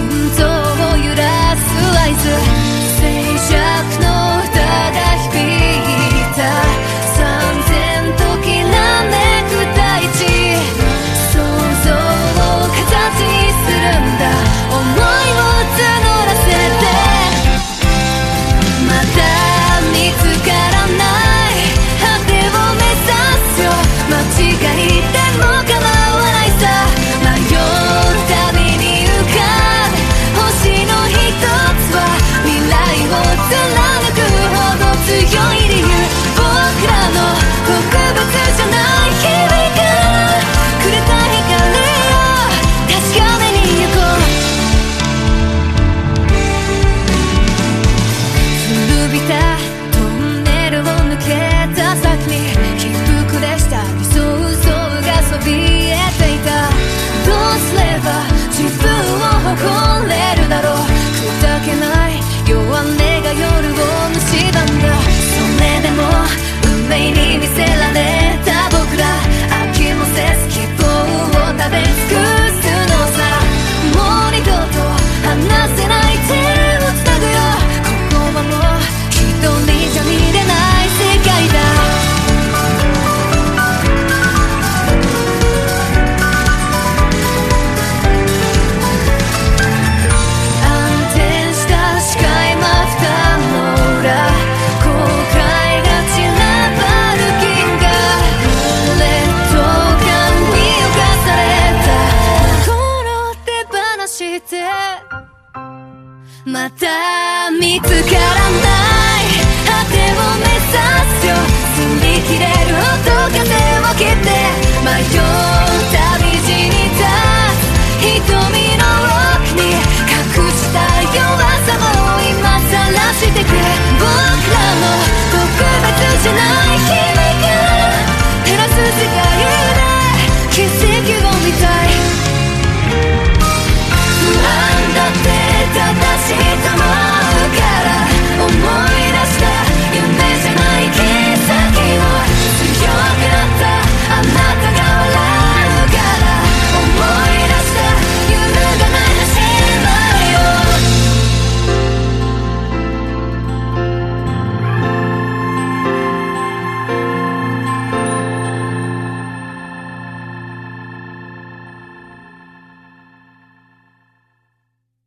心臓を揺らす合図。静寂のびたしてまた見つからない